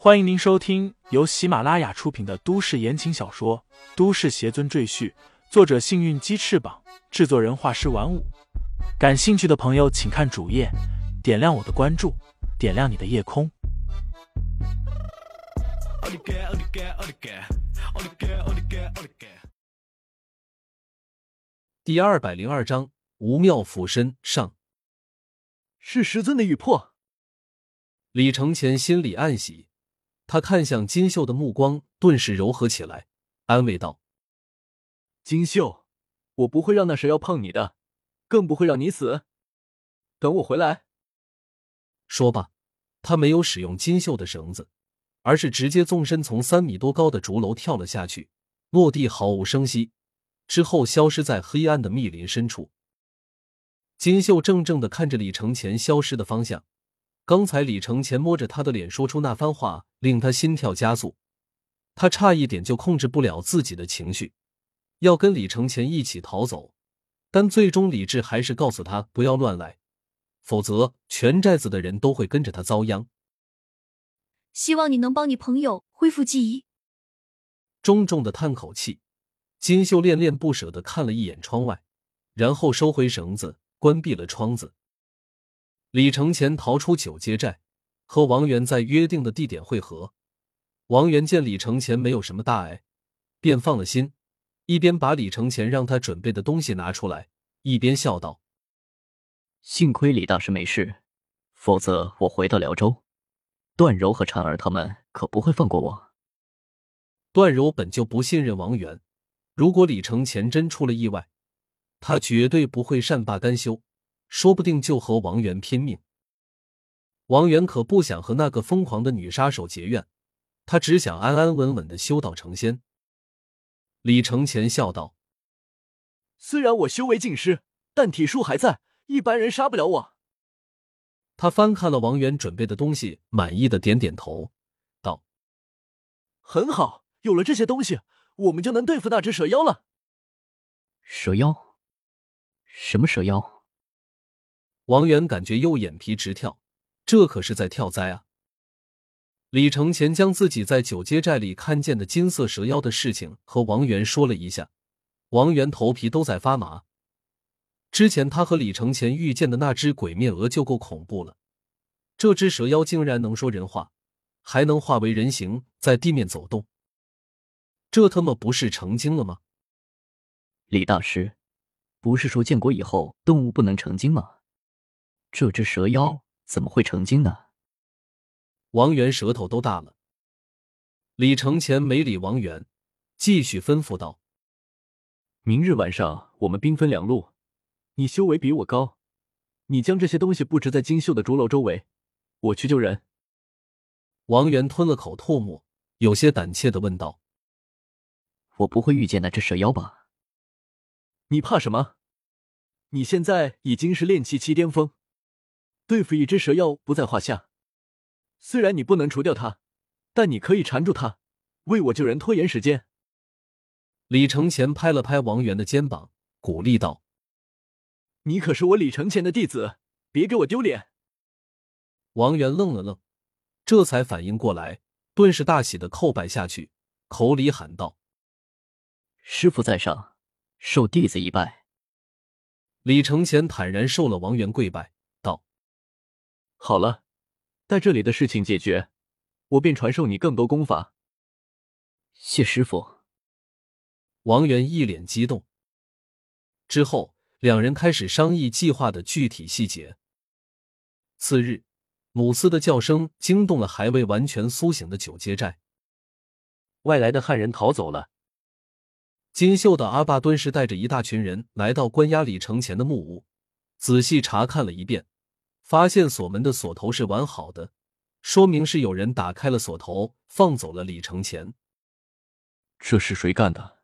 欢迎您收听由喜马拉雅出品的都市言情小说《都市邪尊赘婿》，作者：幸运鸡翅膀，制作人：画师玩五。感兴趣的朋友，请看主页，点亮我的关注，点亮你的夜空。第二百零二章：无妙附身上。是师尊的玉魄。李承前心里暗喜，他看向金秀的目光顿时柔和起来，安慰道：“金秀，我不会让那蛇妖碰你的，更不会让你死。等我回来。”说罢，他没有使用金秀的绳子，而是直接纵身从三米多高的竹楼跳了下去，落地毫无声息，之后消失在黑暗的密林深处。金秀怔怔的看着李承前消失的方向。刚才李承前摸着他的脸说出那番话，令他心跳加速，他差一点就控制不了自己的情绪，要跟李承前一起逃走，但最终理智还是告诉他不要乱来，否则全寨子的人都会跟着他遭殃。希望你能帮你朋友恢复记忆。重重的叹口气，金秀恋恋不舍的看了一眼窗外，然后收回绳子，关闭了窗子。李承前逃出九街寨，和王源在约定的地点会合。王源见李承前没有什么大碍，便放了心，一边把李承前让他准备的东西拿出来，一边笑道：“幸亏李大师没事，否则我回到辽州，段柔和婵儿他们可不会放过我。”段柔本就不信任王源，如果李承前真出了意外，他绝对不会善罢甘休。说不定就和王源拼命。王源可不想和那个疯狂的女杀手结怨，他只想安安稳稳的修道成仙。李承前笑道：“虽然我修为尽失，但体术还在，一般人杀不了我。”他翻看了王源准备的东西，满意的点点头，道：“很好，有了这些东西，我们就能对付那只蛇妖了。”蛇妖？什么蛇妖？王源感觉右眼皮直跳，这可是在跳灾啊！李承前将自己在九街寨里看见的金色蛇妖的事情和王源说了一下，王源头皮都在发麻。之前他和李承前遇见的那只鬼面鹅就够恐怖了，这只蛇妖竟然能说人话，还能化为人形在地面走动，这他妈不是成精了吗？李大师，不是说建国以后动物不能成精吗？这只蛇妖怎么会成精呢？王源舌头都大了。李承前没理王源，继续吩咐道：“明日晚上我们兵分两路，你修为比我高，你将这些东西布置在金秀的竹楼周围，我去救人。”王源吞了口唾沫，有些胆怯的问道：“我不会遇见那只蛇妖吧？”“你怕什么？你现在已经是炼气期巅峰。”对付一只蛇妖不在话下，虽然你不能除掉它，但你可以缠住它，为我救人拖延时间。李承前拍了拍王源的肩膀，鼓励道：“你可是我李承前的弟子，别给我丢脸。”王源愣了愣，这才反应过来，顿时大喜的叩拜下去，口里喊道：“师傅在上，受弟子一拜。”李承前坦然受了王源跪拜。好了，待这里的事情解决，我便传授你更多功法。谢师傅。王源一脸激动。之后，两人开始商议计划的具体细节。次日，母狮的叫声惊动了还未完全苏醒的九阶寨。外来的汉人逃走了。金秀的阿爸顿时带着一大群人来到关押李承前的木屋，仔细查看了一遍。发现锁门的锁头是完好的，说明是有人打开了锁头，放走了李承前。这是谁干的？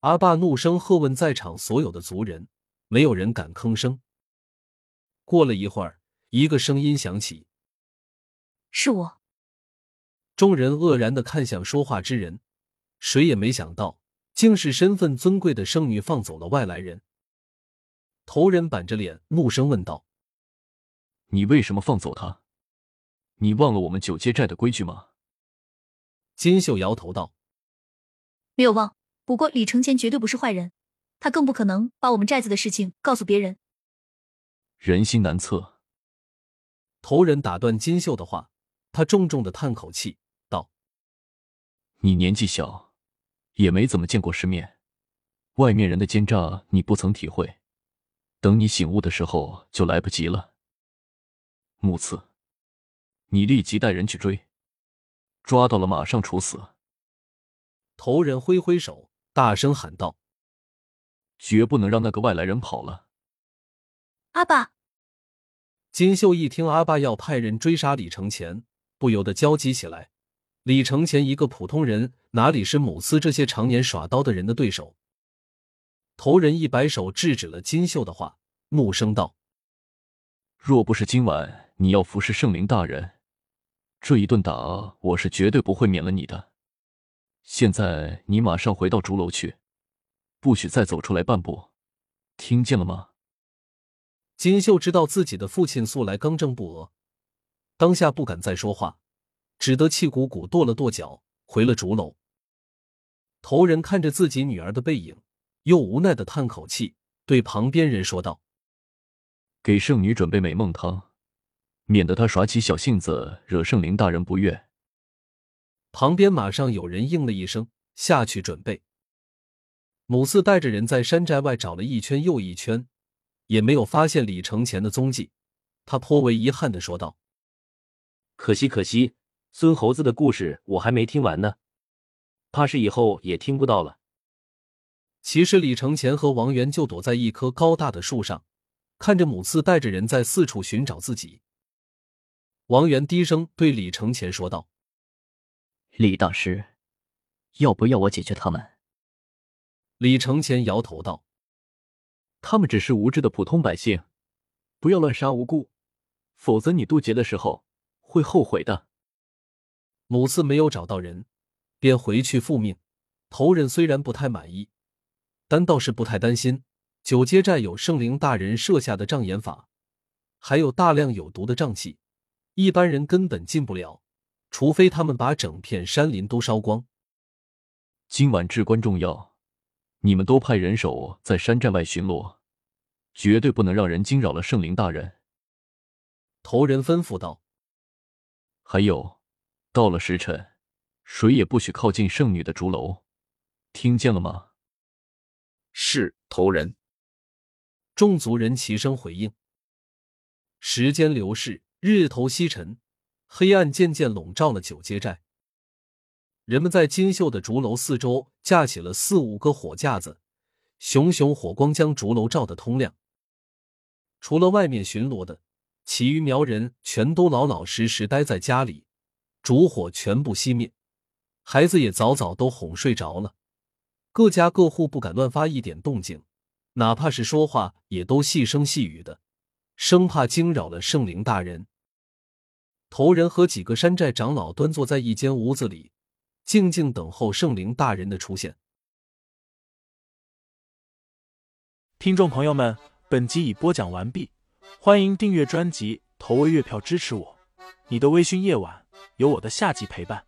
阿爸怒声喝问在场所有的族人，没有人敢吭声。过了一会儿，一个声音响起：“是我。”众人愕然的看向说话之人，谁也没想到，竟是身份尊贵的圣女放走了外来人。头人板着脸，怒声问道。你为什么放走他？你忘了我们九街寨的规矩吗？金秀摇头道：“没有忘。不过李承前绝对不是坏人，他更不可能把我们寨子的事情告诉别人。”人心难测。头人打断金秀的话，他重重的叹口气道：“你年纪小，也没怎么见过世面，外面人的奸诈你不曾体会。等你醒悟的时候，就来不及了。木刺，你立即带人去追，抓到了马上处死。”头人挥挥手，大声喊道：“绝不能让那个外来人跑了！”阿爸。金秀一听阿爸要派人追杀李承前，不由得焦急起来。李承前一个普通人，哪里是母司这些常年耍刀的人的对手？头人一摆手制止了金秀的话，怒声道：“若不是今晚你要服侍圣灵大人，这一顿打我是绝对不会免了你的。现在你马上回到竹楼去，不许再走出来半步，听见了吗？”金秀知道自己的父亲素来刚正不阿，当下不敢再说话，只得气鼓鼓跺了跺脚，回了竹楼。头人看着自己女儿的背影，又无奈的叹口气，对旁边人说道：“给圣女准备美梦汤，免得他耍起小性子，惹圣灵大人不悦。”旁边马上有人应了一声，下去准备。母四带着人在山寨外找了一圈又一圈。也没有发现李承前的踪迹，他颇为遗憾的说道：“可惜，可惜，孙猴子的故事我还没听完呢，怕是以后也听不到了。”其实，李承前和王元就躲在一棵高大的树上，看着母四带着人在四处寻找自己。王元低声对李承前说道：“李大师，要不要我解决他们？”李承前摇头道。他们只是无知的普通百姓，不要乱杀无辜，否则你渡劫的时候会后悔的。母次没有找到人，便回去复命。头人虽然不太满意，但倒是不太担心。九阶寨有圣灵大人设下的障眼法，还有大量有毒的瘴气，一般人根本进不了，除非他们把整片山林都烧光。今晚至关重要。你们都派人手在山寨外巡逻，绝对不能让人惊扰了圣灵大人。头人吩咐道：“还有，到了时辰，谁也不许靠近圣女的竹楼，听见了吗？”是头人。众族人齐声回应。时间流逝，日头西沉，黑暗渐渐笼罩了九街寨。人们在金秀的竹楼四周架起了四五个火架子，熊熊火光将竹楼照得通亮。除了外面巡逻的，其余苗人全都老老实实待在家里，烛火全部熄灭，孩子也早早都哄睡着了。各家各户不敢乱发一点动静，哪怕是说话也都细声细语的，生怕惊扰了圣灵大人。头人和几个山寨长老端坐在一间屋子里。静静等候圣灵大人的出现。听众朋友们，本集已播讲完毕，欢迎订阅专辑，投喂月票支持我。你的微醺夜晚，有我的下集陪伴。